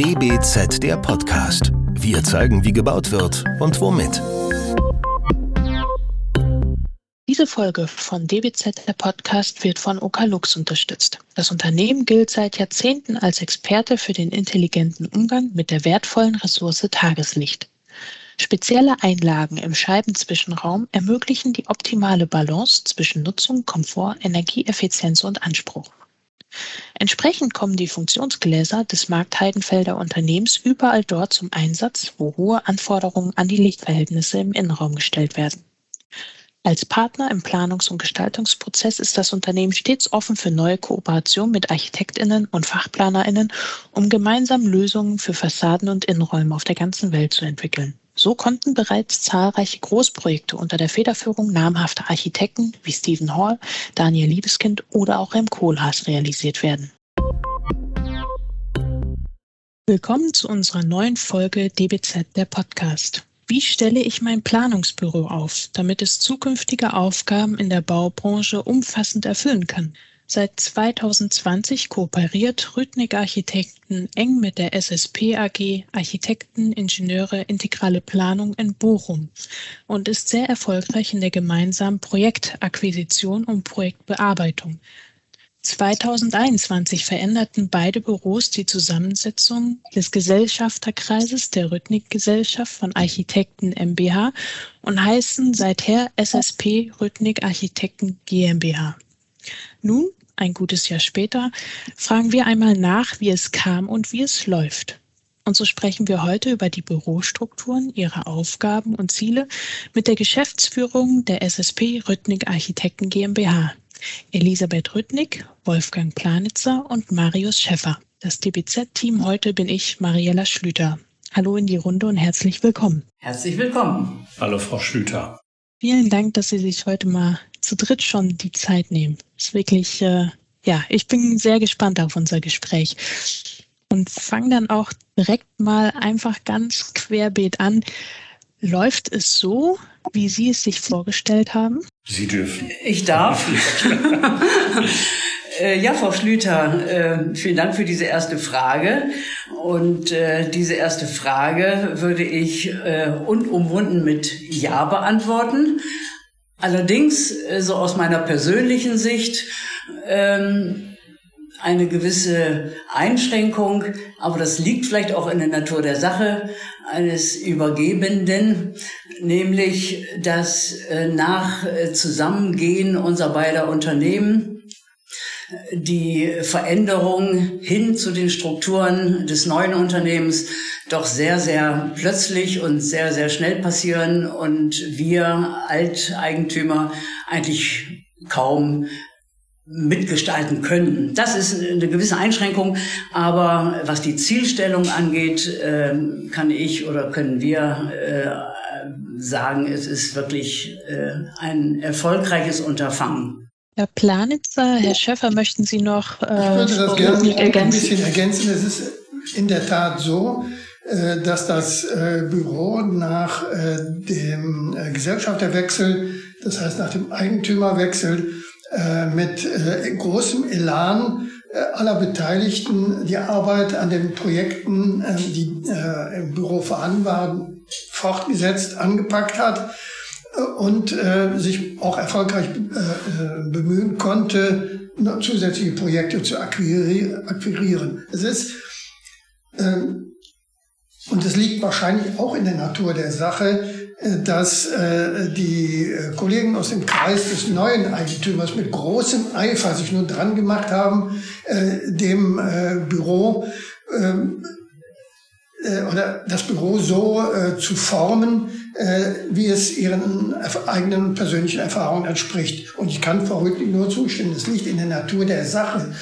DBZ der Podcast. Wir zeigen, wie gebaut wird und womit. Diese Folge von DBZ der Podcast wird von Okalux unterstützt. Das Unternehmen gilt seit Jahrzehnten als Experte für den intelligenten Umgang mit der wertvollen Ressource Tageslicht. Spezielle Einlagen im Scheibenzwischenraum ermöglichen die optimale Balance zwischen Nutzung, Komfort, Energieeffizienz und Anspruch. Entsprechend kommen die Funktionsgläser des Markt-Heidenfelder Unternehmens überall dort zum Einsatz, wo hohe Anforderungen an die Lichtverhältnisse im Innenraum gestellt werden. Als Partner im Planungs- und Gestaltungsprozess ist das Unternehmen stets offen für neue Kooperationen mit Architektinnen und Fachplanerinnen, um gemeinsam Lösungen für Fassaden und Innenräume auf der ganzen Welt zu entwickeln. So konnten bereits zahlreiche Großprojekte unter der Federführung namhafter Architekten wie Stephen Hall, Daniel Liebeskind oder auch Rem Kohlhaas realisiert werden. Willkommen zu unserer neuen Folge DBZ der Podcast. Wie stelle ich mein Planungsbüro auf, damit es zukünftige Aufgaben in der Baubranche umfassend erfüllen kann? Seit 2020 kooperiert Rüttnick Architekten eng mit der SSP AG Architekten, Ingenieure, Integrale Planung in Bochum und ist sehr erfolgreich in der gemeinsamen Projektakquisition und Projektbearbeitung. 2021 veränderten beide Büros die Zusammensetzung des Gesellschafterkreises der Rüttnick Gesellschaft von Architekten MBH und heißen seither SSP Rüttnick Architekten GmbH. Nun ein gutes Jahr später, fragen wir einmal nach, wie es kam und wie es läuft. Und so sprechen wir heute über die Bürostrukturen, ihre Aufgaben und Ziele mit der Geschäftsführung der SSP Rüttnick Architekten GmbH. Elisabeth Rüttnick, Wolfgang Planitzer und Marius Schäffer. Das DBZ-Team heute bin ich, Mariella Schlüter. Hallo in die Runde und herzlich willkommen. Herzlich willkommen. Hallo, Frau Schlüter. Vielen Dank, dass Sie sich heute mal zu dritt schon die Zeit nehmen. Ist wirklich, äh, ja, ich bin sehr gespannt auf unser Gespräch. Und fange dann auch direkt mal einfach ganz querbeet an. Läuft es so, wie Sie es sich vorgestellt haben? Sie dürfen. Ich darf. Äh, ja, Frau Schlüter, äh, vielen Dank für diese erste Frage. Und äh, diese erste Frage würde ich unumwunden mit Ja beantworten. Allerdings, so aus meiner persönlichen Sicht, ähm, eine gewisse Einschränkung, aber das liegt vielleicht auch in der Natur der Sache eines Übergebenden, nämlich dass nach Zusammengehen unserer beider Unternehmen die Veränderung hin zu den Strukturen des neuen Unternehmens doch sehr, sehr plötzlich und sehr, sehr schnell passieren und wir Alteigentümer eigentlich kaum mitgestalten können. Das ist eine gewisse Einschränkung, aber was die Zielstellung angeht, ähm, kann ich oder können wir äh, sagen, es ist wirklich äh, ein erfolgreiches Unterfangen. Herr Planitzer, Herr Schäffer, möchten Sie noch äh, ich würde das gerne ergänzen? ein bisschen ergänzen. Es ist in der Tat so, dass das äh, Büro nach äh, dem Gesellschafterwechsel, das heißt nach dem Eigentümerwechsel, mit großem Elan aller Beteiligten die Arbeit an den Projekten, die im Büro vorhanden waren, fortgesetzt, angepackt hat und äh, sich auch erfolgreich äh, bemühen konnte, zusätzliche Projekte zu akquirieren. Es ist, äh, und es liegt wahrscheinlich auch in der Natur der Sache, äh, dass äh, die Kollegen aus dem Kreis des neuen Eigentümers mit großem Eifer sich nun dran gemacht haben, äh, dem äh, Büro ähm, äh, oder das Büro so äh, zu formen, äh, wie es ihren eigenen persönlichen Erfahrungen entspricht. Und ich kann Frau Rüttling nur zustimmen. Es liegt in der Natur der Sache,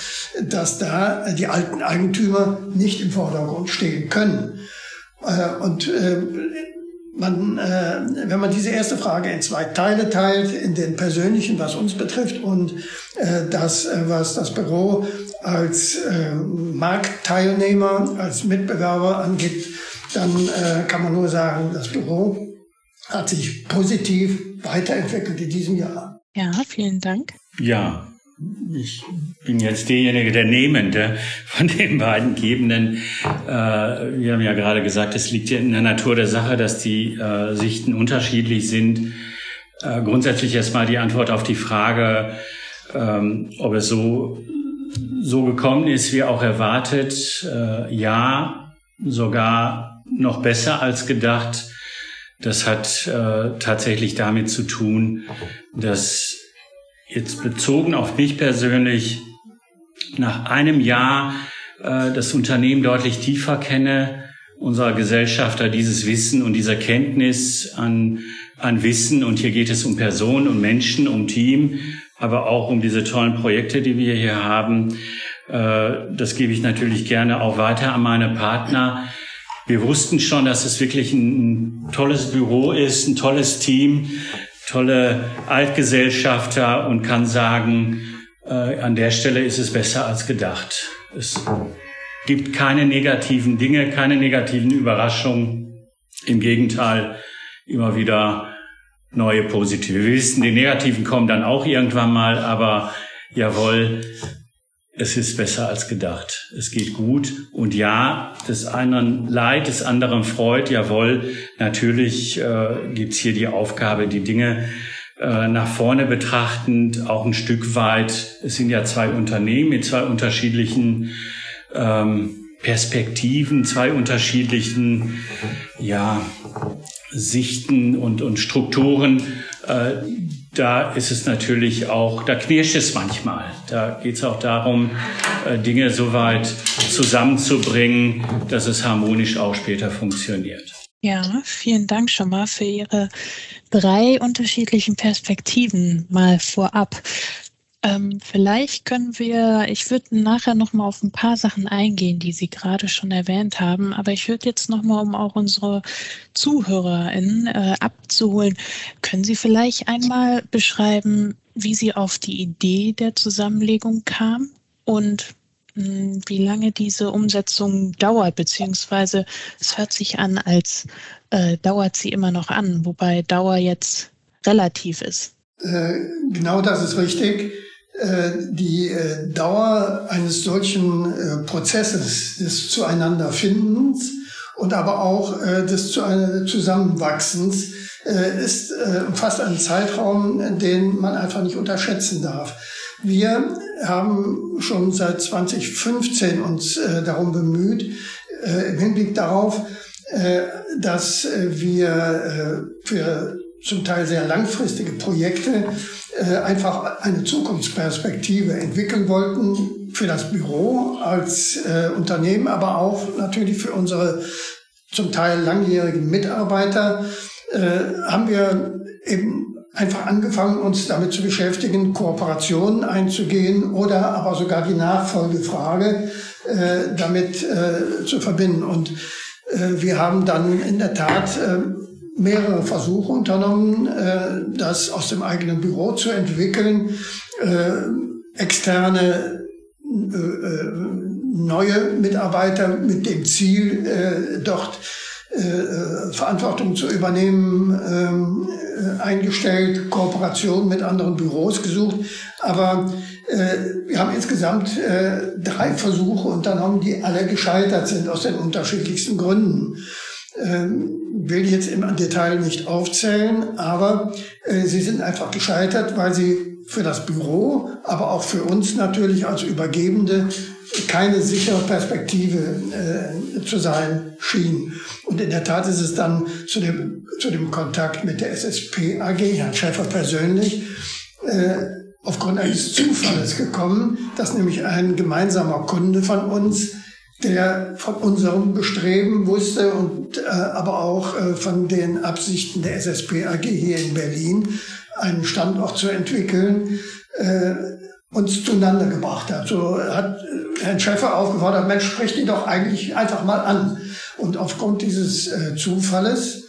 dass da die alten Eigentümer nicht im Vordergrund stehen können. Äh, und äh, man, äh, wenn man diese erste Frage in zwei Teile teilt, in den persönlichen, was uns betrifft, und äh, das, äh, was das Büro als äh, Marktteilnehmer, als Mitbewerber angeht, dann äh, kann man nur sagen, das Büro hat sich positiv weiterentwickelt in diesem Jahr. Ja, vielen Dank. Ja, ich bin jetzt derjenige, der Nehmende von den beiden Gebenden. Äh, wir haben ja gerade gesagt, es liegt ja in der Natur der Sache, dass die äh, Sichten unterschiedlich sind. Äh, grundsätzlich erstmal die Antwort auf die Frage, ähm, ob es so, so gekommen ist, wie auch erwartet. Äh, ja, sogar noch besser als gedacht. Das hat äh, tatsächlich damit zu tun, dass jetzt bezogen auf mich persönlich nach einem Jahr äh, das Unternehmen deutlich tiefer kenne, unserer Gesellschafter dieses Wissen und diese Kenntnis an, an Wissen und hier geht es um Personen, um Menschen, um Team, aber auch um diese tollen Projekte, die wir hier haben. Äh, das gebe ich natürlich gerne auch weiter an meine Partner. Wir wussten schon, dass es wirklich ein, ein tolles Büro ist, ein tolles Team, tolle Altgesellschafter und kann sagen, äh, an der Stelle ist es besser als gedacht. Es gibt keine negativen Dinge, keine negativen Überraschungen. Im Gegenteil, immer wieder neue positive. Wir wissen, die negativen kommen dann auch irgendwann mal, aber jawohl, es ist besser als gedacht. Es geht gut. Und ja, des einen Leid, des anderen Freud, jawohl, natürlich äh, gibt's hier die Aufgabe, die Dinge äh, nach vorne betrachtend, auch ein Stück weit. Es sind ja zwei Unternehmen mit zwei unterschiedlichen ähm, Perspektiven, zwei unterschiedlichen ja, Sichten und, und Strukturen. Äh, da ist es natürlich auch, da knirscht es manchmal. Da geht es auch darum, äh, Dinge so weit zusammenzubringen, dass es harmonisch auch später funktioniert. Ja, vielen Dank schon mal für Ihre drei unterschiedlichen Perspektiven mal vorab. Ähm, vielleicht können wir, ich würde nachher noch mal auf ein paar Sachen eingehen, die Sie gerade schon erwähnt haben, aber ich würde jetzt noch mal, um auch unsere ZuhörerInnen äh, abzuholen, können Sie vielleicht einmal beschreiben, wie Sie auf die Idee der Zusammenlegung kam und mh, hm, wie lange diese Umsetzung dauert, beziehungsweise es hört sich an, als äh, dauert sie immer noch an, wobei Dauer jetzt relativ ist. Äh, genau das ist richtig. Äh, die äh, Dauer eines solchen äh, Prozesses des Zueinanderfindens und aber auch des Zusammenwachsens ist fast ein Zeitraum, den man einfach nicht unterschätzen darf. Wir haben schon seit 2015 uns darum bemüht, im Hinblick darauf, dass wir für zum Teil sehr langfristige Projekte äh, einfach eine Zukunftsperspektive entwickeln wollten für das Büro als äh, Unternehmen, aber auch natürlich für unsere zum Teil langjährigen Mitarbeiter, äh, haben wir eben einfach angefangen, uns damit zu beschäftigen, Kooperationen einzugehen oder aber sogar die Nachfolgefrage äh, damit äh, zu verbinden. Und äh, wir haben dann in der Tat mehrere Versuche unternommen, äh, das aus dem eigenen Büro zu entwickeln, äh, externe äh, neue Mitarbeiter mit dem Ziel, dort Verantwortung zu übernehmen, ähm, eingestellt, Kooperation mit anderen Büros gesucht. Aber wir haben insgesamt drei Versuche unternommen, die alle gescheitert sind aus den unterschiedlichsten Gründen. Ähm, will jetzt im Detail nicht aufzählen, aber äh, sie sind einfach gescheitert, weil sie für das Büro, aber auch für uns natürlich als Übergebende keine sichere Perspektive äh, zu sein schien. Und in der Tat ist es dann zu dem, zu dem Kontakt mit der SSP AG, Herrn Schäfer persönlich, äh, aufgrund eines Zufalls gekommen, dass nämlich ein gemeinsamer Kunde von uns der von unserem Bestreben wusste und äh, aber auch äh, von den Absichten der SSP AG hier in Berlin, einen Standort zu entwickeln, äh, uns zueinander gebracht hat. So hat äh, Herrn Schäfer aufgefordert, Mensch, sprich die doch eigentlich einfach mal an. Und aufgrund dieses äh, Zufalles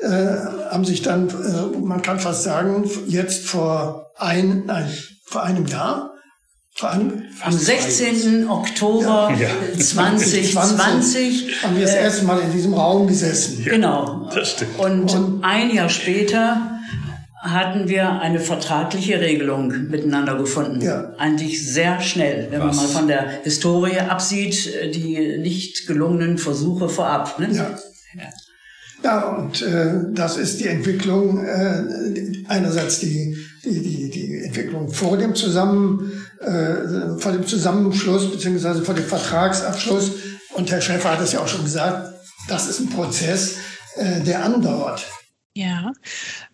äh, haben sich dann, äh, man kann fast sagen, jetzt vor ein, nein, vor einem Jahr am 16. Oktober ja. 2020 haben wir das erste Mal in diesem Raum gesessen. Genau. Das stimmt. Und, und ein Jahr später hatten wir eine vertragliche Regelung miteinander gefunden. Ja. Eigentlich sehr schnell, wenn Was? man mal von der Historie absieht, die nicht gelungenen Versuche vorab. Ne? Ja. ja. Ja, und äh, das ist die Entwicklung, äh, einerseits die, die, die, die Entwicklung vor dem, Zusammen, äh, vor dem Zusammenschluss beziehungsweise vor dem Vertragsabschluss. Und Herr Schäfer hat es ja auch schon gesagt, das ist ein Prozess, äh, der andauert. Ja,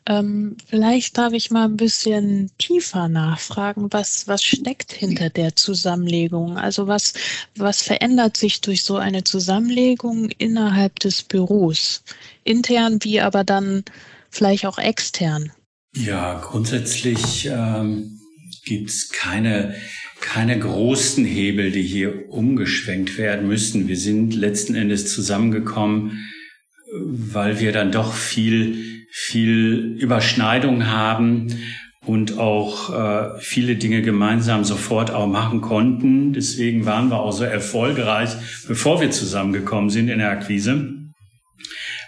ähm, vielleicht darf ich mal ein bisschen tiefer nachfragen, was, was steckt hinter der Zusammenlegung? Also was, was verändert sich durch so eine Zusammenlegung innerhalb des Büros? Intern wie aber dann vielleicht auch extern? Ja, grundsätzlich ähm, gibt es keine, keine großen Hebel, die hier umgeschwenkt werden müssen. Wir sind letzten Endes zusammengekommen, weil wir dann doch viel viel Überschneidung haben und auch äh, viele Dinge gemeinsam sofort auch machen konnten. Deswegen waren wir auch so erfolgreich, bevor wir zusammengekommen sind in der Akquise.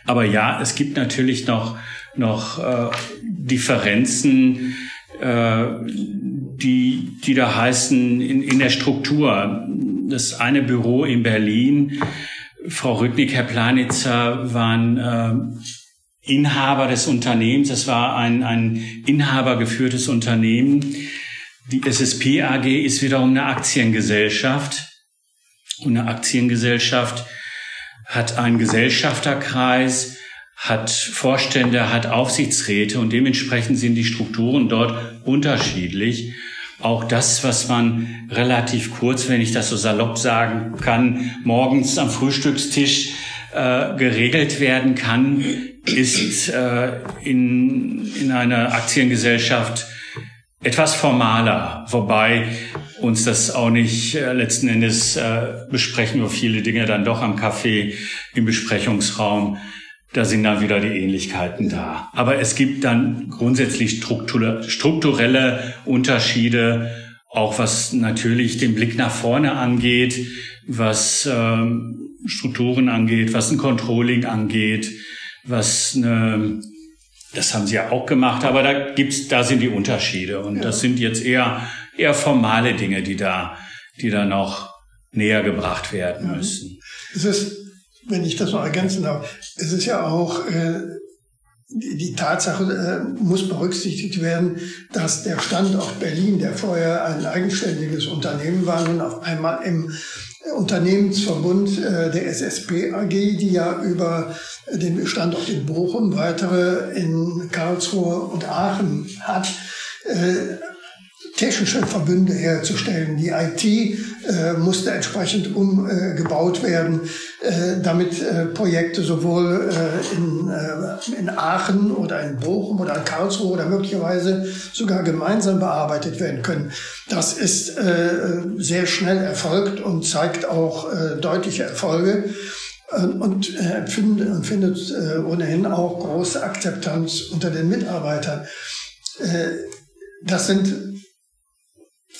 Aber ja, es gibt natürlich noch, noch äh, Differenzen, äh, die, die da heißen in, in der Struktur. Das eine Büro in Berlin, Frau Rüttnik, Herr Planitzer waren äh, Inhaber des Unternehmens. Es war ein, ein inhabergeführtes Unternehmen. Die SSP AG ist wiederum eine Aktiengesellschaft. Und eine Aktiengesellschaft hat einen Gesellschafterkreis, hat Vorstände, hat Aufsichtsräte und dementsprechend sind die Strukturen dort unterschiedlich. Auch das, was man relativ kurz, wenn ich das so salopp sagen kann, morgens am Frühstückstisch äh, geregelt werden kann, ist äh, in, in einer Aktiengesellschaft etwas formaler, wobei uns das auch nicht äh, letzten Endes äh, besprechen wir viele Dinge dann doch am Café im Besprechungsraum. Da sind dann wieder die Ähnlichkeiten da. Aber es gibt dann grundsätzlich strukturelle Unterschiede, auch was natürlich den Blick nach vorne angeht, was ähm, Strukturen angeht, was ein Controlling angeht, was eine, das haben sie ja auch gemacht, aber da gibt's, da sind die Unterschiede und ja. das sind jetzt eher eher formale Dinge, die da, die da noch näher gebracht werden ja. müssen. Es ist, wenn ich das noch ergänzen darf, es ist ja auch äh, die, die Tatsache äh, muss berücksichtigt werden, dass der Standort Berlin, der vorher ein eigenständiges Unternehmen war, nun auf einmal im Unternehmensverbund äh, der SSP AG, die ja über den Standort in Bochum weitere in Karlsruhe und Aachen hat, äh, technische Verbünde herzustellen. Die IT äh, musste entsprechend umgebaut werden, äh, damit äh, Projekte sowohl äh, in, äh, in Aachen oder in Bochum oder in Karlsruhe oder möglicherweise sogar gemeinsam bearbeitet werden können. Das ist äh, sehr schnell erfolgt und zeigt auch deutliche Erfolge und äh, findet, findet äh, ohnehin auch große Akzeptanz unter den Mitarbeitern. Äh, das sind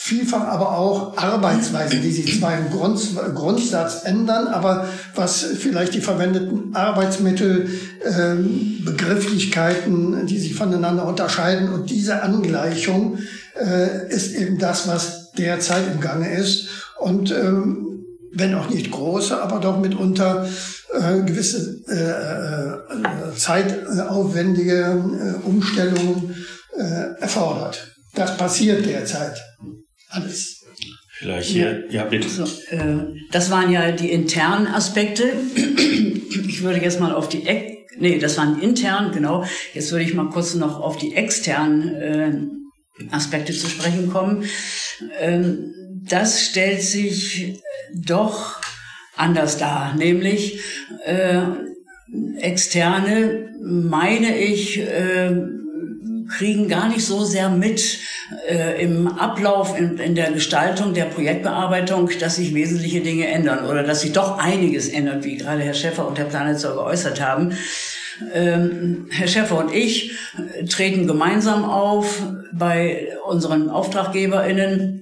vielfach aber auch Arbeitsweisen, die sich zwar im Grund, Grundsatz ändern, aber was vielleicht die verwendeten Arbeitsmittel, ähm, Begrifflichkeiten, die sich voneinander unterscheiden und diese Angleichung äh, ist eben das, was derzeit im Gange ist und ähm, wenn auch nicht große, aber doch mitunter äh, gewisse äh, äh, zeitaufwendige äh, Umstellungen äh, erfordert. Das passiert derzeit alles. Vielleicht hier, ja, ja bitte. So, äh, das waren ja die internen Aspekte. Ich würde jetzt mal auf die, nee, das waren intern, genau. Jetzt würde ich mal kurz noch auf die externen äh, Aspekte zu sprechen kommen. Ähm, das stellt sich doch anders dar, nämlich äh, externe, meine ich, äh, kriegen gar nicht so sehr mit äh, im Ablauf, in, in der Gestaltung der Projektbearbeitung, dass sich wesentliche Dinge ändern oder dass sich doch einiges ändert, wie gerade Herr Schäfer und Herr Planitzer geäußert haben. Ähm, Herr Schäfer und ich treten gemeinsam auf bei unseren AuftraggeberInnen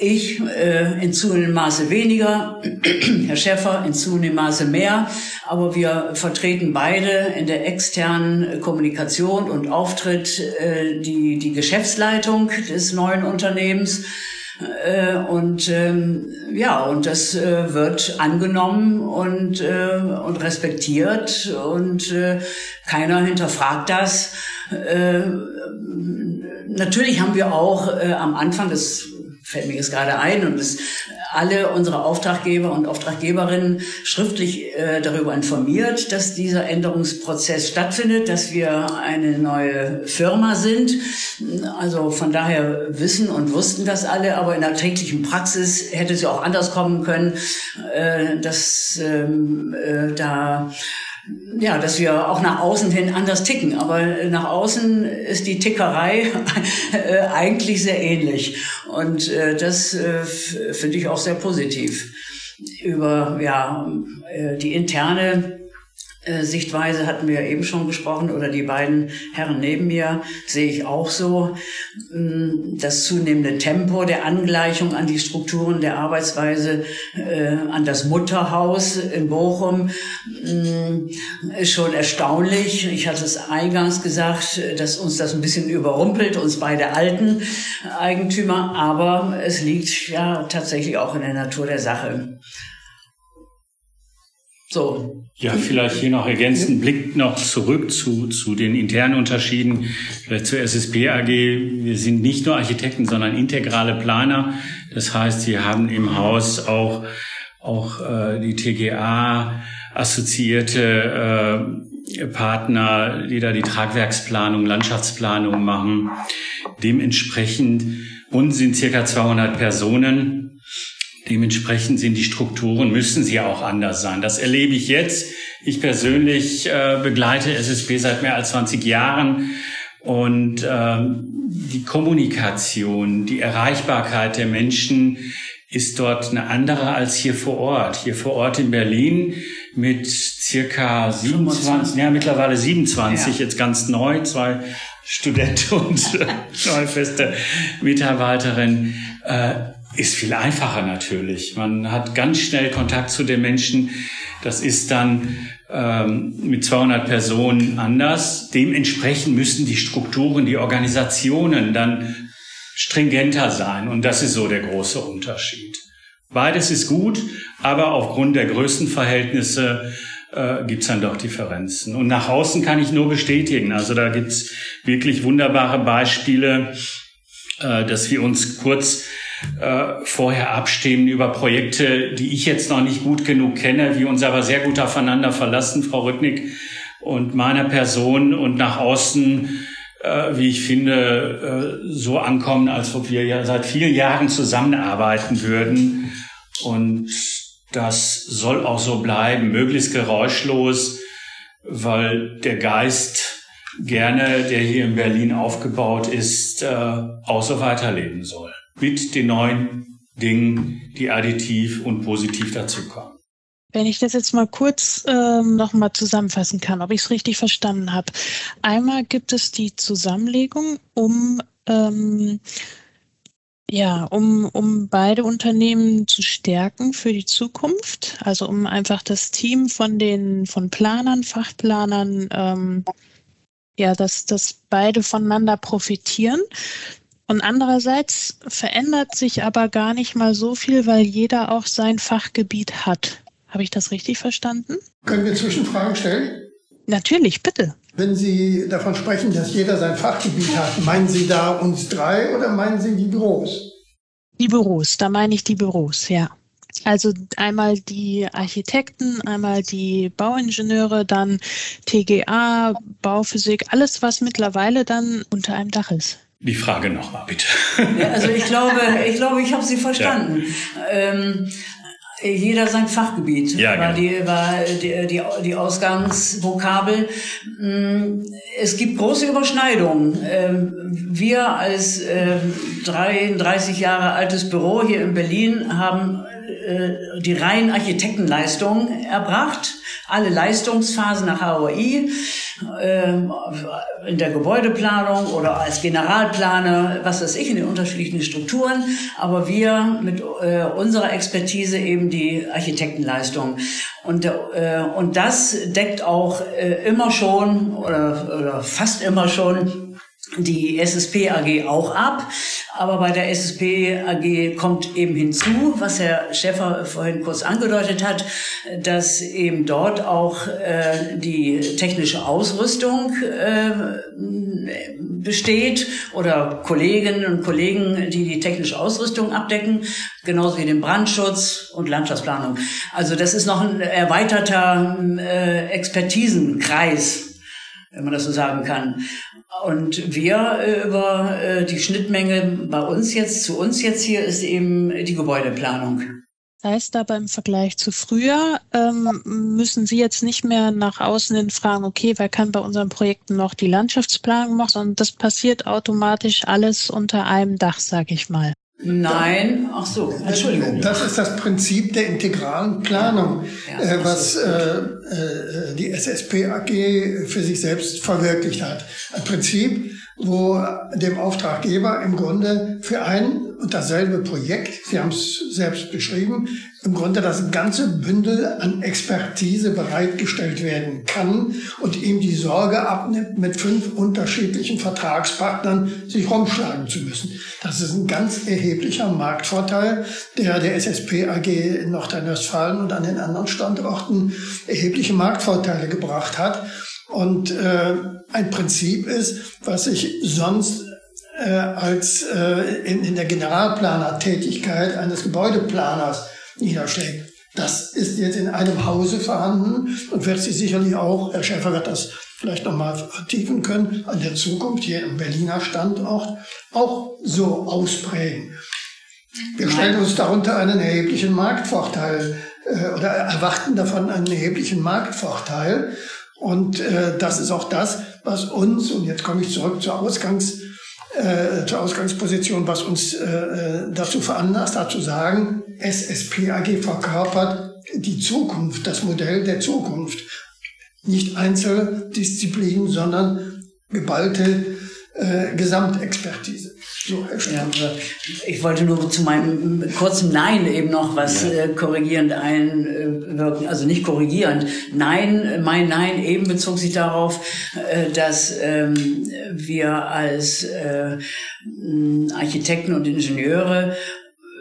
Ich äh, in zunehmendem Maße weniger, Herr Schäffer in zunehmendem Maße mehr, aber wir vertreten beide in der externen Kommunikation und Auftritt äh, die, die Geschäftsleitung des neuen Unternehmens. Äh, und ähm, ja, und das äh, wird angenommen und, äh, und respektiert und äh, keiner hinterfragt das. Äh, natürlich haben wir auch äh, am Anfang, das fällt mir jetzt gerade ein und das alle unsere Auftraggeber und Auftraggeberinnen schriftlich äh, darüber informiert, dass dieser Änderungsprozess stattfindet, dass wir eine neue Firma sind. Also von daher wissen und wussten das alle, aber in der täglichen Praxis hätte es ja auch anders kommen können, äh, dass ähm, äh, da ja, dass wir auch nach außen hin anders ticken. Aber nach außen ist die Tickerei äh, eigentlich sehr ähnlich. Und äh, das äh, finde ich auch sehr positiv. Über ja, die interne Sichtweise hatten wir eben schon gesprochen oder die beiden Herren neben mir sehe ich auch so. Mm, das zunehmende Tempo der Angleichung an die Strukturen der Arbeitsweise, äh, an das Mutterhaus in Bochum mm, ist schon erstaunlich. Ich hatte es eingangs gesagt, dass uns das ein bisschen überrumpelt, uns beide alten Eigentümer, aber es liegt ja tatsächlich auch in der Natur der Sache. So. Ja, vielleicht hier noch ergänzend Blick noch zurück zu, zu den internen Unterschieden, vielleicht zur SSP AG. Wir sind nicht nur Architekten, sondern integrale Planer. Das heißt, wir haben im Haus auch, auch äh, die TGA assoziierte äh, Partner, die da die Tragwerksplanung, Landschaftsplanung machen. Dementsprechend und sind circa 200 Personen Dementsprechend sind die Strukturen, müssen sie auch anders sein. Das erlebe ich jetzt. Ich persönlich äh, begleite SSP seit mehr als 20 Jahren und ähm, die Kommunikation, die Erreichbarkeit der Menschen ist dort eine andere als hier vor Ort. Hier vor Ort in Berlin mit circa 27, ja mittlerweile 27, ja. jetzt ganz neu, zwei Studenten und neue feste Mitarbeiterin. Äh, ist viel einfacher natürlich. Man hat ganz schnell Kontakt zu den Menschen. Das ist dann ähm, mit 200 Personen anders. Dementsprechend müssen die Strukturen, die Organisationen dann stringenter sein. Und das ist so der große Unterschied. Beides ist gut, aber aufgrund der Größenverhältnisse äh, gibt es dann doch Differenzen. Und nach außen kann ich nur bestätigen. Also da gibt es wirklich wunderbare Beispiele, äh, dass wir uns kurz äh, vorher abstimmen über Projekte, die ich jetzt noch nicht gut genug kenne, wir uns aber sehr gut aufeinander verlassen, Frau Rücknick und meiner Person und nach außen, äh, wie ich finde, äh, so ankommen, als ob wir ja seit vielen Jahren zusammenarbeiten würden. Und das soll auch so bleiben, möglichst geräuschlos, weil der Geist gerne, der hier in Berlin aufgebaut ist, äh, auch so weiterleben soll mit den neuen Dingen, die additiv und positiv dazukommen. Wenn ich das jetzt mal kurz ähm, nochmal zusammenfassen kann, ob ich es richtig verstanden habe. Einmal gibt es die Zusammenlegung, um ähm, ja, um, um beide Unternehmen zu stärken für die Zukunft, also um einfach das Team von den von Planern, Fachplanern, ähm, ja, dass, dass beide voneinander profitieren. Und andererseits verändert sich aber gar nicht mal so viel, weil jeder auch sein Fachgebiet hat. Habe ich das richtig verstanden? Können wir Zwischenfragen stellen? Natürlich, bitte. Wenn Sie davon sprechen, dass jeder sein Fachgebiet hat, meinen Sie da uns drei oder meinen Sie die Büros? Die Büros, da meine ich die Büros, ja. Also einmal die Architekten, einmal die Bauingenieure, dann TGA, Bauphysik, alles, was mittlerweile dann unter einem Dach ist. Die Frage nochmal, bitte. Ja, also ich glaube, ich glaube, ich habe Sie verstanden. Ja. Ähm, Jeder sein Fachgebiet ja, war, genau. die, war die, die, die Ausgangsvokabel. Mm, es gibt große Überschneidungen. Ähm, wir als 33 ähm, Jahre altes Büro hier in Berlin haben äh, die reinen Architektenleistungen erbracht, alle Leistungsphasen nach HOI, ähm, in der Gebäudeplanung oder als Generalplaner, was weiß ich, in den unterschiedlichen Strukturen. Aber wir mit äh, unserer Expertise eben die Architektenleistung. Und, äh, und das deckt auch immer schon oder, oder fast immer schon die SSP AG auch ab. Aber bei der SSP AG kommt eben hinzu, was Herr Schäffer vorhin kurz angedeutet hat, dass eben dort auch äh, die technische Ausrüstung äh, besteht oder Kolleginnen und Kollegen, die die technische Ausrüstung abdecken, genauso wie den Brandschutz und Landschaftsplanung. Also das ist noch ein erweiterter äh, Expertisenkreis wenn man das so sagen kann. Und wir äh, über äh, die Schnittmenge bei uns jetzt, zu uns jetzt hier, ist eben die Gebäudeplanung. Das heißt aber im Vergleich zu früher ähm, müssen Sie jetzt nicht mehr nach außen hin fragen, okay, wer kann bei unseren Projekten noch die Landschaftsplanung machen, sondern das passiert automatisch alles unter einem Dach, sag ich mal. Nein, ach so, Entschuldigung. Das ist das Prinzip der integralen Planung, ja, äh, was äh, äh, die SSP AG für sich selbst verwirklicht hat. Ein Prinzip, wo dem Auftraggeber im Grunde für ein und dasselbe Projekt, Sie haben es selbst beschrieben, im Grunde das ganze Bündel an Expertise bereitgestellt werden kann und ihm die Sorge abnimmt, mit fünf unterschiedlichen Vertragspartnern sich rumschlagen zu müssen. Das ist ein ganz erheblicher Marktvorteil, der der SSP AG in Nordrhein-Westfalen und an den anderen Standorten erhebliche Marktvorteile gebracht hat. Und äh, ein Prinzip ist, was sich sonst äh, als äh, in, in der Generalplanertätigkeit eines Gebäudeplaners niederschlägt. Das ist jetzt in einem Hause vorhanden und wird sich sicherlich auch, Herr Schäfer wird das vielleicht nochmal vertiefen können, an der Zukunft hier im Berliner Standort auch so ausprägen. Wir stellen uns darunter einen erheblichen Marktvorteil äh, oder erwarten davon einen erheblichen Marktvorteil. Und äh, das ist auch das, was uns, und jetzt komme ich zurück zur Ausgangs, äh, zur Ausgangsposition, was uns äh, äh dazu veranlasst hat zu sagen, SSP AG verkörpert die Zukunft, das Modell der Zukunft. Nicht Einzeldisziplinen, sondern geballte äh, Gesamtexpertise. Ja, ich wollte nur zu meinem kurzen Nein eben noch was ja. äh, korrigierend einwirken, also nicht korrigierend. Nein, mein Nein eben bezog sich darauf, äh, dass ähm, wir als äh, Architekten und Ingenieure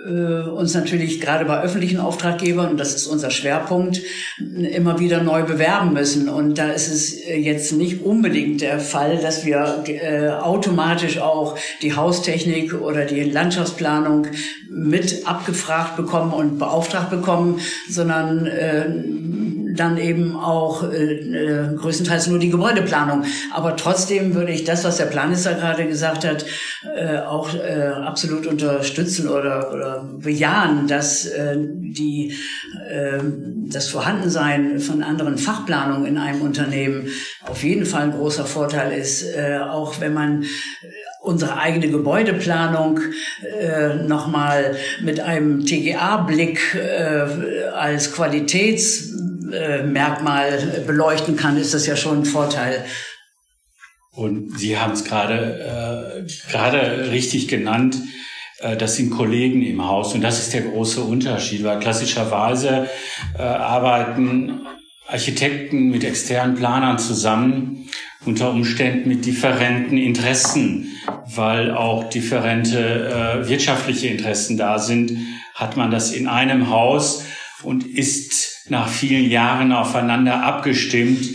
uns natürlich gerade bei öffentlichen Auftraggebern, und das ist unser Schwerpunkt, immer wieder neu bewerben müssen. Und da ist es äh, jetzt nicht unbedingt der Fall, dass wir äh, automatisch auch die Haustechnik oder die Landschaftsplanung mit abgefragt bekommen und beauftragt bekommen, sondern äh, dann eben auch äh, äh, größtenteils nur die Gebäudeplanung. Aber trotzdem würde ich das, was der Planisser gerade gesagt hat, äh, auch äh, absolut unterstützen oder, oder bejahen, dass äh, die, äh, das Vorhandensein von anderen Fachplanungen in einem Unternehmen auf jeden Fall ein großer Vorteil ist, äh, auch wenn man unsere eigene Gebäudeplanung äh, nochmal mit einem TGA-Blick äh, als Qualitätsmerkmal beleuchten kann, ist das ja schon ein Vorteil. Und Sie haben es gerade äh, gerade richtig genannt. Äh, das sind Kollegen im Haus und das ist der große Unterschied, weil klassischerweise äh, arbeiten Architekten mit externen Planern zusammen, unter Umständen mit differenten Interessen, weil auch differente äh, wirtschaftliche Interessen da sind, hat man das in einem Haus und ist nach vielen Jahren aufeinander abgestimmt,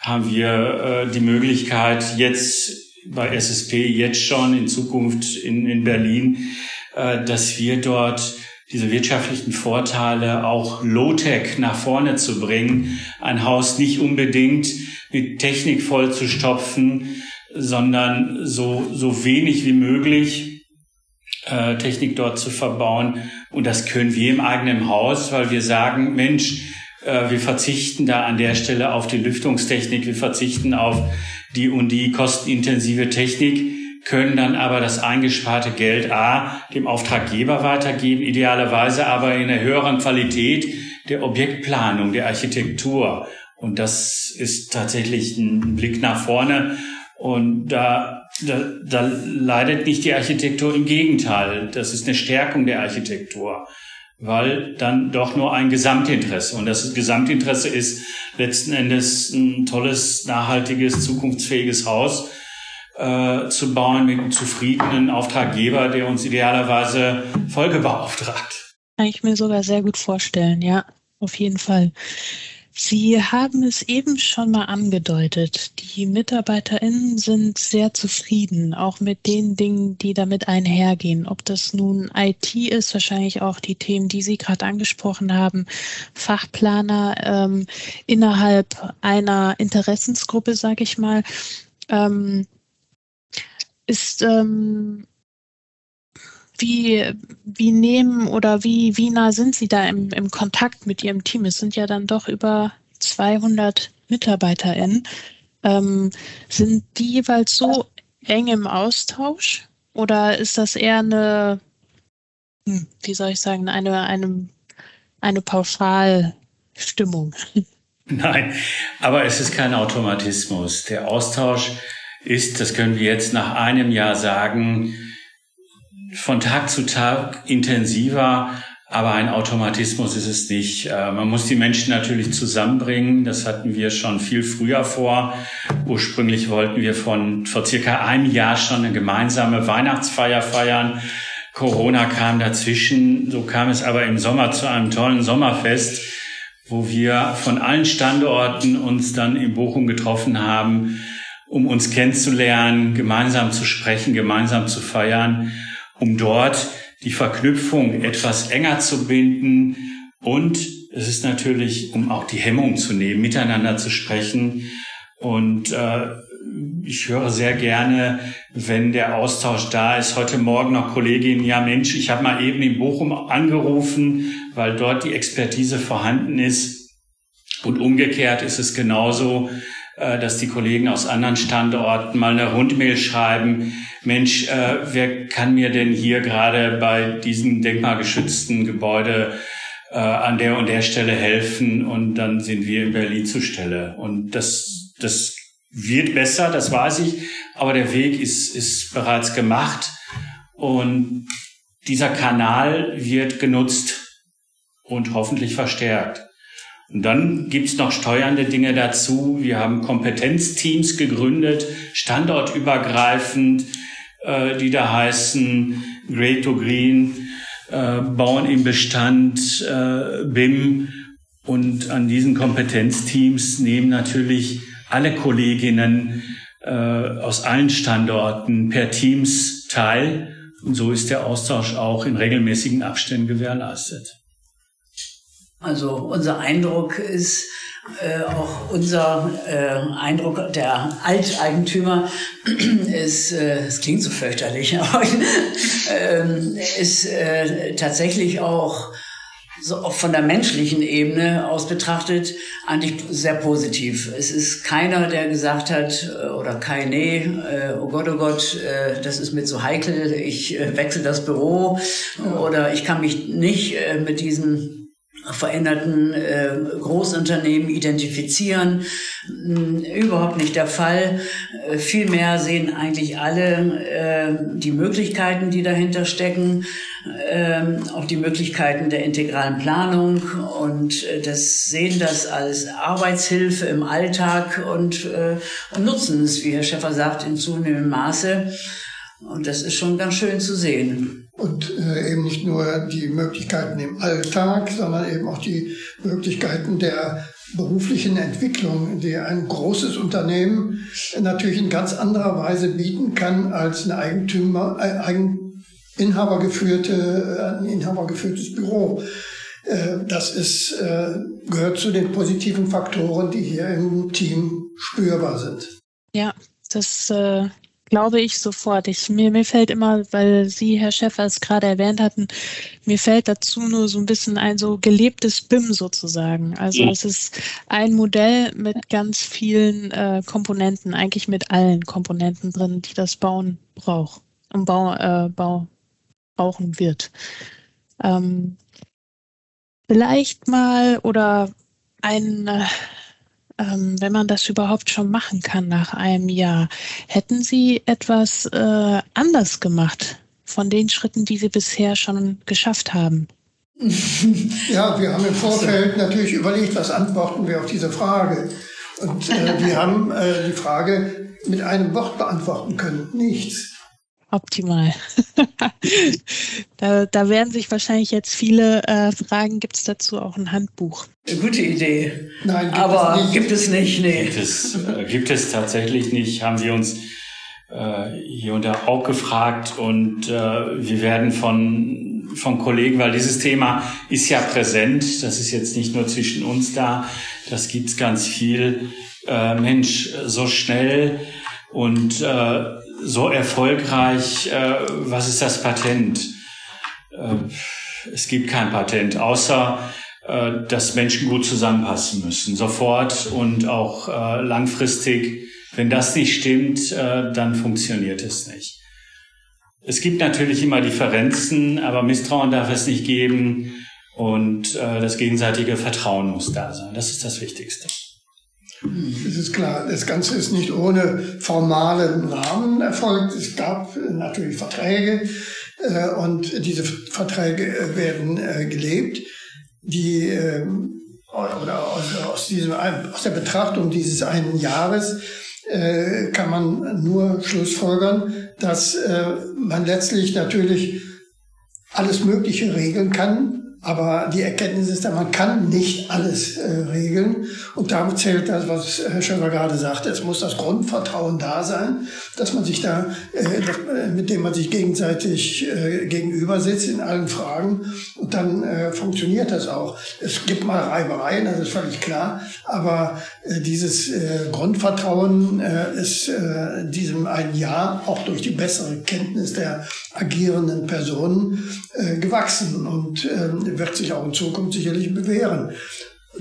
haben wir äh, die Möglichkeit jetzt bei SSP jetzt schon in Zukunft in, in Berlin, äh, dass wir dort diese wirtschaftlichen Vorteile auch Low-Tech nach vorne zu bringen, ein Haus nicht unbedingt mit Technik voll zu stopfen, sondern so, so wenig wie möglich äh, Technik dort zu verbauen. Und das können wir im eigenen Haus, weil wir sagen, Mensch, äh, wir verzichten da an der Stelle auf die Lüftungstechnik, wir verzichten auf die und die kostenintensive Technik, können dann aber das eingesparte Geld A dem Auftraggeber weitergeben, idealerweise aber in einer höheren Qualität der Objektplanung, der Architektur. Und das ist tatsächlich ein Blick nach vorne. Und da, da, da leidet nicht die Architektur, im Gegenteil. Das ist eine Stärkung der Architektur, weil dann doch nur ein Gesamtinteresse. Und das Gesamtinteresse ist letzten Endes ein tolles, nachhaltiges, zukunftsfähiges Haus äh, zu bauen mit einem zufriedenen Auftraggeber, der uns idealerweise Folge beauftragt. Kann ich mir sogar sehr gut vorstellen, ja, auf jeden Fall. Sie haben es eben schon mal angedeutet. Die MitarbeiterInnen sind sehr zufrieden, auch mit den Dingen, die damit einhergehen. Ob das nun IT ist, wahrscheinlich auch die Themen, die Sie gerade angesprochen haben, Fachplaner ähm, innerhalb einer Interessensgruppe, sage ich mal. Ähm, ist ähm, wie, wie nehmen oder wie, wie nah sind Sie da im, im Kontakt mit Ihrem Team? Es sind ja dann doch über 200 MitarbeiterInnen. Ähm, sind die jeweils so eng im Austausch oder ist das eher eine, hm, wie soll ich sagen, eine, eine, eine Pauschalstimmung? Nein, aber es ist kein Automatismus. Der Austausch ist, das können wir jetzt nach einem Jahr sagen, von Tag zu Tag intensiver, aber ein Automatismus ist es nicht. Äh, man muss die Menschen natürlich zusammenbringen. Das hatten wir schon viel früher vor. Ursprünglich wollten wir von vor circa einem Jahr schon eine gemeinsame Weihnachtsfeier feiern. Corona kam dazwischen. So kam es aber im Sommer zu einem tollen Sommerfest, wo wir von allen Standorten uns dann in Bochum getroffen haben, um uns kennenzulernen, gemeinsam zu sprechen, gemeinsam zu feiern um dort die Verknüpfung etwas enger zu binden und es ist natürlich, um auch die Hemmung zu nehmen, miteinander zu sprechen. Und äh, ich höre sehr gerne, wenn der Austausch da ist. Heute Morgen noch Kollegin, ja Mensch, ich habe mal eben in Bochum angerufen, weil dort die Expertise vorhanden ist. Und umgekehrt ist es genauso, dass die Kollegen aus anderen Standorten mal eine Rundmail schreiben. Mensch, äh, wer kann mir denn hier gerade bei diesem denkmalgeschützten Gebäude äh, an der und der Stelle helfen? Und dann sind wir in Berlin zur Stelle. Und das, das wird besser, das weiß ich. Aber der Weg ist, ist bereits gemacht. Und dieser Kanal wird genutzt und hoffentlich verstärkt. Und dann gibt's noch steuernde Dinge dazu. Wir haben Kompetenzteams gegründet, standortübergreifend, äh, die da heißen Great to Green, äh, Bauen im Bestand, äh, BIM. Und an diesen Kompetenzteams nehmen natürlich alle Kolleginnen äh, aus allen Standorten per Teams teil. Und so ist der Austausch auch in regelmäßigen Abständen gewährleistet. Also unser Eindruck ist, äh, auch unser äh, Eindruck der Alteigentümer ist, äh, es klingt so fürchterlich, aber äh, ist äh, tatsächlich auch so auch von der menschlichen Ebene aus betrachtet eigentlich sehr positiv. Es ist keiner, der gesagt hat äh, oder keine, äh, oh Gott, oh Gott, äh, das ist mir zu heikel, ich äh, wechsle das Büro oder ich kann mich nicht äh, mit diesen veränderten äh, Großunternehmen identifizieren. Hm, überhaupt nicht der Fall. Äh, vielmehr sehen eigentlich alle äh, die Möglichkeiten, die dahinter stecken, äh, auch die Möglichkeiten der integralen Planung und äh, das sehen das als Arbeitshilfe im Alltag und, äh, und nutzen es, wie Herr Schäffer sagt, in zunehmendem Maße. Und das ist schon ganz schön zu sehen. Und äh, eben nicht nur die Möglichkeiten im Alltag, sondern eben auch die Möglichkeiten der beruflichen Entwicklung, die ein großes Unternehmen natürlich in ganz anderer Weise bieten kann als eine Eigentümer, äh, ein inhabergeführte, äh, ein inhabergeführtes Büro. Äh, das ist, äh, gehört zu den positiven Faktoren, die hier im Team spürbar sind. Ja, das äh, glaube ich sofort. Ich, mir, mir fällt immer, weil Sie, Herr Schäfer, es gerade erwähnt hatten, mir fällt dazu nur so ein bisschen ein so gelebtes BIM sozusagen. Also es ist ein Modell mit ganz vielen äh, Komponenten, eigentlich mit allen Komponenten drin, die das Bauen braucht und Bau, äh, Bau brauchen wird. Ähm, vielleicht mal oder ein äh, ähm, wenn man das überhaupt schon machen kann nach einem Jahr. Hätten Sie etwas äh, anders gemacht von den Schritten, die Sie bisher schon geschafft haben? Ja, wir haben im Vorfeld natürlich überlegt, was antworten wir auf diese Frage. Und äh, wir haben äh, die Frage mit einem Wort beantworten können. Nichts. Optimal. da, da werden sich wahrscheinlich jetzt viele äh, fragen, gibt es dazu auch ein Handbuch? Gute Idee. Nein, gibt aber es nicht. gibt es nicht, nee. Gibt es, äh, gibt es tatsächlich nicht, haben wir uns äh, hier und da auch gefragt und äh, wir werden von, von Kollegen, weil dieses Thema ist ja präsent, das ist jetzt nicht nur zwischen uns da, das gibt's ganz viel. Äh, Mensch, so schnell und äh, so erfolgreich, äh, was ist das Patent? Äh, es gibt kein Patent, außer äh, dass Menschen gut zusammenpassen müssen, sofort und auch äh, langfristig. Wenn das nicht stimmt, äh, dann funktioniert es nicht. Es gibt natürlich immer Differenzen, aber Misstrauen darf es nicht geben und äh, das gegenseitige Vertrauen muss da sein. Das ist das Wichtigste. Es ist klar, das Ganze ist nicht ohne formalen Rahmen erfolgt. Es gab natürlich Verträge äh, und diese Verträge äh, werden äh, gelebt. Die äh, oder aus, aus, diesem, aus der Betrachtung dieses einen Jahres äh, kann man nur schlussfolgern, dass äh, man letztlich natürlich alles Mögliche regeln kann, aber die Erkenntnis ist, man kann nicht alles äh, regeln. Und damit zählt das, was Herr Schöller gerade sagte. Es muss das Grundvertrauen da sein, dass man sich da, äh, äh, mit dem man sich gegenseitig äh, gegenüber sitzt in allen Fragen. Und dann äh, funktioniert das auch. Es gibt mal Reibereien, das ist völlig klar. Aber äh, dieses äh, Grundvertrauen äh, ist äh, diesem ein Jahr auch durch die bessere Kenntnis der agierenden Personen äh, gewachsen. Und ähm, wird sich auch in Zukunft sicherlich bewähren.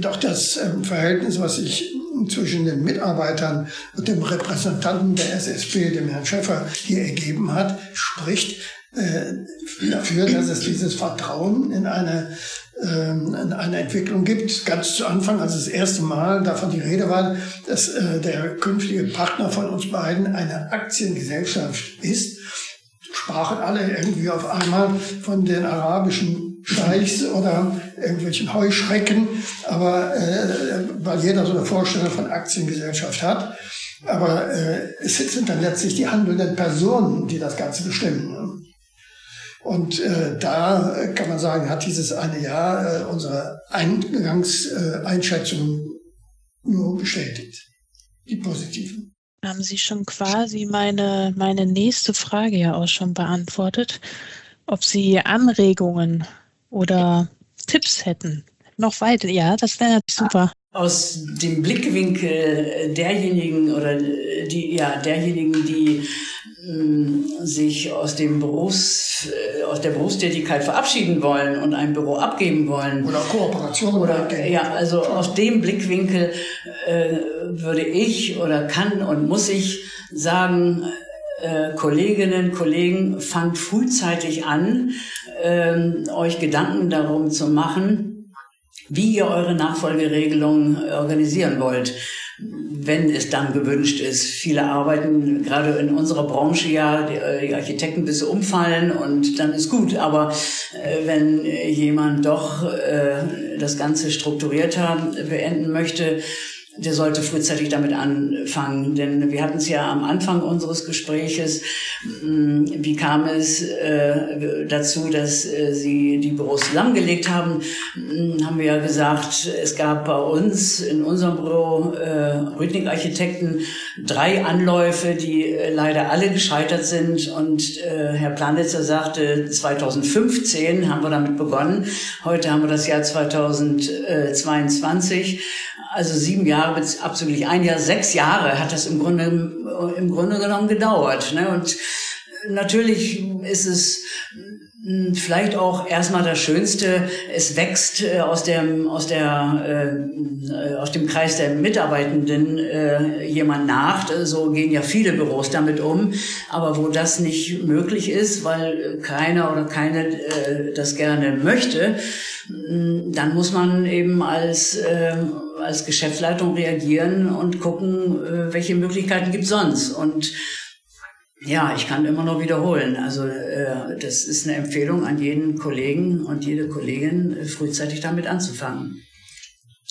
Auch das ähm, Verhältnis, was sich zwischen den Mitarbeitern und dem Repräsentanten der SSP, dem Herrn Schäfer, hier ergeben hat, spricht äh, dafür, dass es dieses Vertrauen in eine, ähm, in eine Entwicklung gibt. Ganz zu Anfang, als das erste Mal davon die Rede war, dass äh, der künftige Partner von uns beiden eine Aktiengesellschaft ist, sprachen alle irgendwie auf einmal von den arabischen Scheichs oder irgendwelchen Heuschrecken, aber äh, weil jeder so eine Vorstellung von Aktiengesellschaft hat. Aber äh, es sind dann letztlich die handelnden Personen, die das Ganze bestimmen. Ne? Und äh, da kann man sagen, hat dieses eine Jahr äh, unsere Eingangseinschätzungen äh, nur bestätigt, die positiven. Haben Sie schon quasi meine, meine nächste Frage ja auch schon beantwortet, ob Sie Anregungen oder Tipps hätten. Noch weiter, ja, das wäre super. Aus dem Blickwinkel derjenigen oder die, ja, derjenigen, die mh, sich aus dem Berufs, äh, aus der Berufstätigkeit verabschieden wollen und ein Büro abgeben wollen. Oder Kooperation. Oder, ja, also aus dem Blickwinkel äh, würde ich oder kann und muss ich sagen, äh, Kolleginnen, Kollegen, fangt frühzeitig an, äh, euch Gedanken darum zu machen, wie ihr eure Nachfolgeregelung organisieren wollt wenn es dann gewünscht ist. Viele arbeiten gerade in unserer Branche ja, die, äh, die Architekten bis umfallen und dann ist gut. Aber äh, wenn jemand doch äh, das Ganze strukturiert haben, beenden möchte, der sollte frühzeitig damit anfangen. Denn wir hatten es ja am Anfang unseres Gespräches. Mm, wie kam es äh, dazu, dass äh, Sie die Büros lahmgelegt haben? Mm, haben wir ja gesagt, es gab bei uns in unserem Büro äh, Architekten drei Anläufe, die äh, leider alle gescheitert sind. Und Herr Planitzer sagte, 2015 haben wir damit begonnen. Heute haben wir das Jahr 2022. also sieben Jahre, absolut ein Jahr, sechs Jahre hat das im Grunde, im Grunde genommen gedauert. Ne? Und natürlich ist es vielleicht auch erstmal das Schönste, es wächst äh, aus dem, aus der, äh, aus dem Kreis der Mitarbeitenden äh, jemand nach. So gehen ja viele Büros damit um. Aber wo das nicht möglich ist, weil keiner oder keine äh, das gerne möchte, hm, dann muss man eben als, äh, als Geschäftsleitung reagieren und gucken, äh, welche Möglichkeiten gibt sonst. Und ja, ich kann immer nur wiederholen. Also äh, das ist eine Empfehlung an jeden Kollegen und jede Kollegin, äh, frühzeitig damit anzufangen.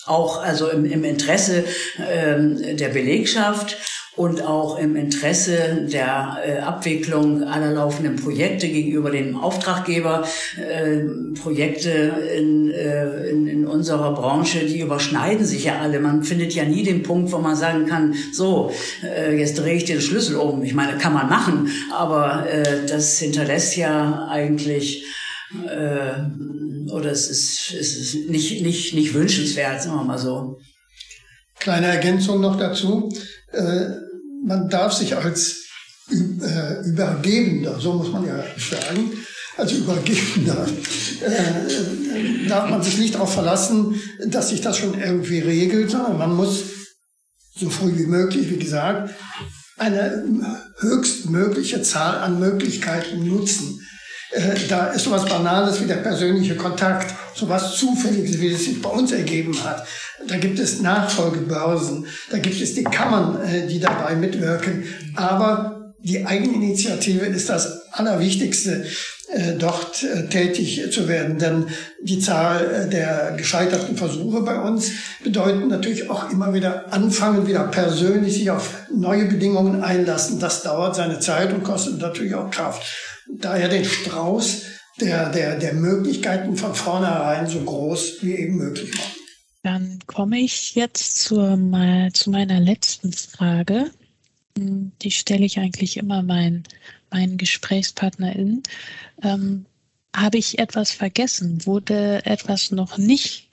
Auch also im, im Interesse äh, der Belegschaft und auch im Interesse der äh, Abwicklung aller laufenden Projekte gegenüber dem Auftraggeber. Äh, Projekte in, äh, in, in unserer Branche, die überschneiden sich ja alle. Man findet ja nie den Punkt, wo man sagen kann, so, äh, jetzt drehe ich den Schlüssel um. Ich meine, kann man machen, aber äh, das hinterlässt ja eigentlich äh, oder es ist, es ist nicht, nicht, nicht wünschenswert, sagen wir mal so. Kleine Ergänzung noch dazu. Man darf sich als äh, Übergebender, so muss man ja sagen, als Übergebender, äh, darf man sich nicht darauf verlassen, dass sich das schon irgendwie regelt, sondern man muss so früh wie möglich, wie gesagt, eine höchstmögliche Zahl an Möglichkeiten nutzen. Äh, da ist sowas Banales wie der persönliche Kontakt, sowas Zufälliges, wie es sich bei uns ergeben hat. Da gibt es Nachfolgebörsen, da gibt es die Kammern, äh, die dabei mitwirken. Aber die Eigeninitiative ist das Allerwichtigste, äh, dort tätig zu werden. Denn die Zahl der gescheiterten Versuche bei uns bedeuten natürlich auch immer wieder anfangen, wieder persönlich sich auf neue Bedingungen einlassen. Das dauert seine Zeit und kostet natürlich auch Kraft daher den Strauß der, der, der Möglichkeiten von vornherein so groß wie eben möglich machen. Dann komme ich jetzt zur, mal, zu meiner letzten Frage. Hm, die stelle ich eigentlich immer meinen, meinen GesprächspartnerInnen. Ähm, habe ich etwas vergessen? Wurde etwas noch nicht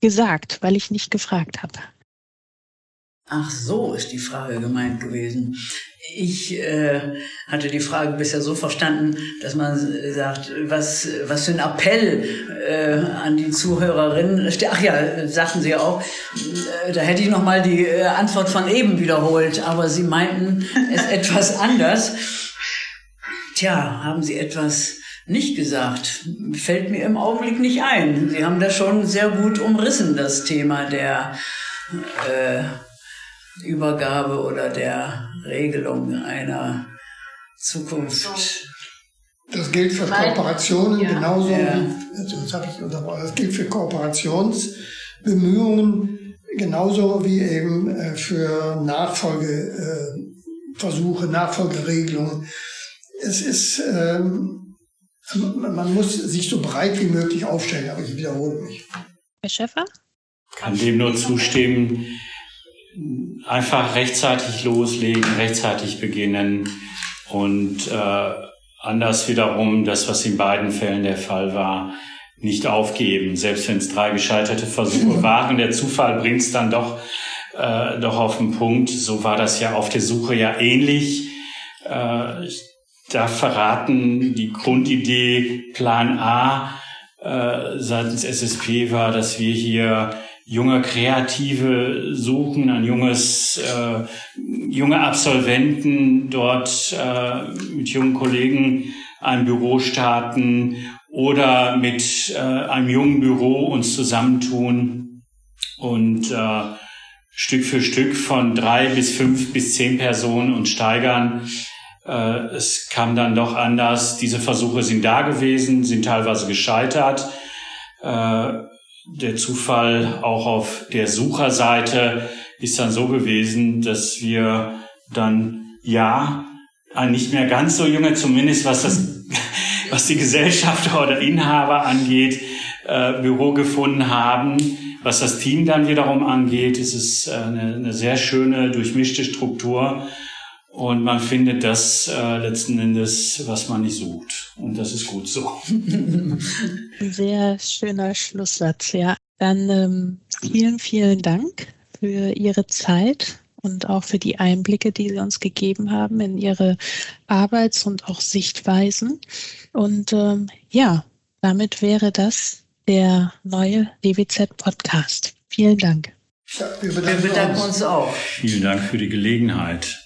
gesagt, weil ich nicht gefragt habe? Ach so, ist die Frage gemeint gewesen. Ich äh, hatte die Frage bisher so verstanden, dass man sagt, was, was für ein Appell äh, an die Zuhörerinnen. Ach ja, sagten Sie auch, äh, da hätte ich nochmal die äh, Antwort von eben wiederholt, aber Sie meinten es etwas anders. Tja, haben Sie etwas nicht gesagt? Fällt mir im Augenblick nicht ein. Sie haben das schon sehr gut umrissen, das Thema der äh, Übergabe oder der Regelung einer Zukunft. Das gilt für Kooperationen ja. genauso ja. wie, also das habe ich unterbrochen, das gilt für Kooperationsbemühungen genauso wie eben äh, für Nachfolgeversuche, Nachfolgeregelungen. Es ist, ähm, man muss sich so breit wie möglich aufstellen, aber ich wiederhole mich. Herr Schäfer? Kann dem nur zustimmen einfach rechtzeitig loslegen, rechtzeitig beginnen und äh, anders wiederum das, was in beiden Fällen der Fall war, nicht aufgeben. Selbst wenn es drei gescheiterte Versuche waren, der Zufall bringt es dann doch, äh, doch auf den Punkt. So war das ja auf der Suche ja ähnlich. Äh, da verraten die Grundidee Plan A äh, seitens SSP war, dass wir hier junge Kreative suchen, ein junges, äh, junge Absolventen dort äh, mit jungen Kollegen ein Büro starten oder mit äh, einem jungen Büro uns zusammentun und äh, Stück für Stück von drei bis fünf bis zehn Personen uns steigern. Äh, es kam dann doch anders. Diese Versuche sind da gewesen, sind teilweise gescheitert. Äh, der Zufall auch auf der Sucherseite ist dann so gewesen, dass wir dann ja ein nicht mehr ganz so junge, zumindest was das, was die Gesellschafter oder Inhaber angeht, äh, Büro gefunden haben. Was das Team dann wiederum angeht, ist es eine, eine sehr schöne, durchmischte Struktur. Und man findet das äh, letzten Endes, was man nicht sucht. Und das ist gut so. Sehr schöner Schlusssatz, ja. Dann ähm, vielen, vielen Dank für Ihre Zeit und auch für die Einblicke, die Sie uns gegeben haben in Ihre Arbeits- und auch Sichtweisen. Und ähm, ja, damit wäre das der neue DWZ-Podcast. Vielen Dank. Ja, wir bedanken, wir bedanken uns. uns auch. Vielen Dank für die Gelegenheit.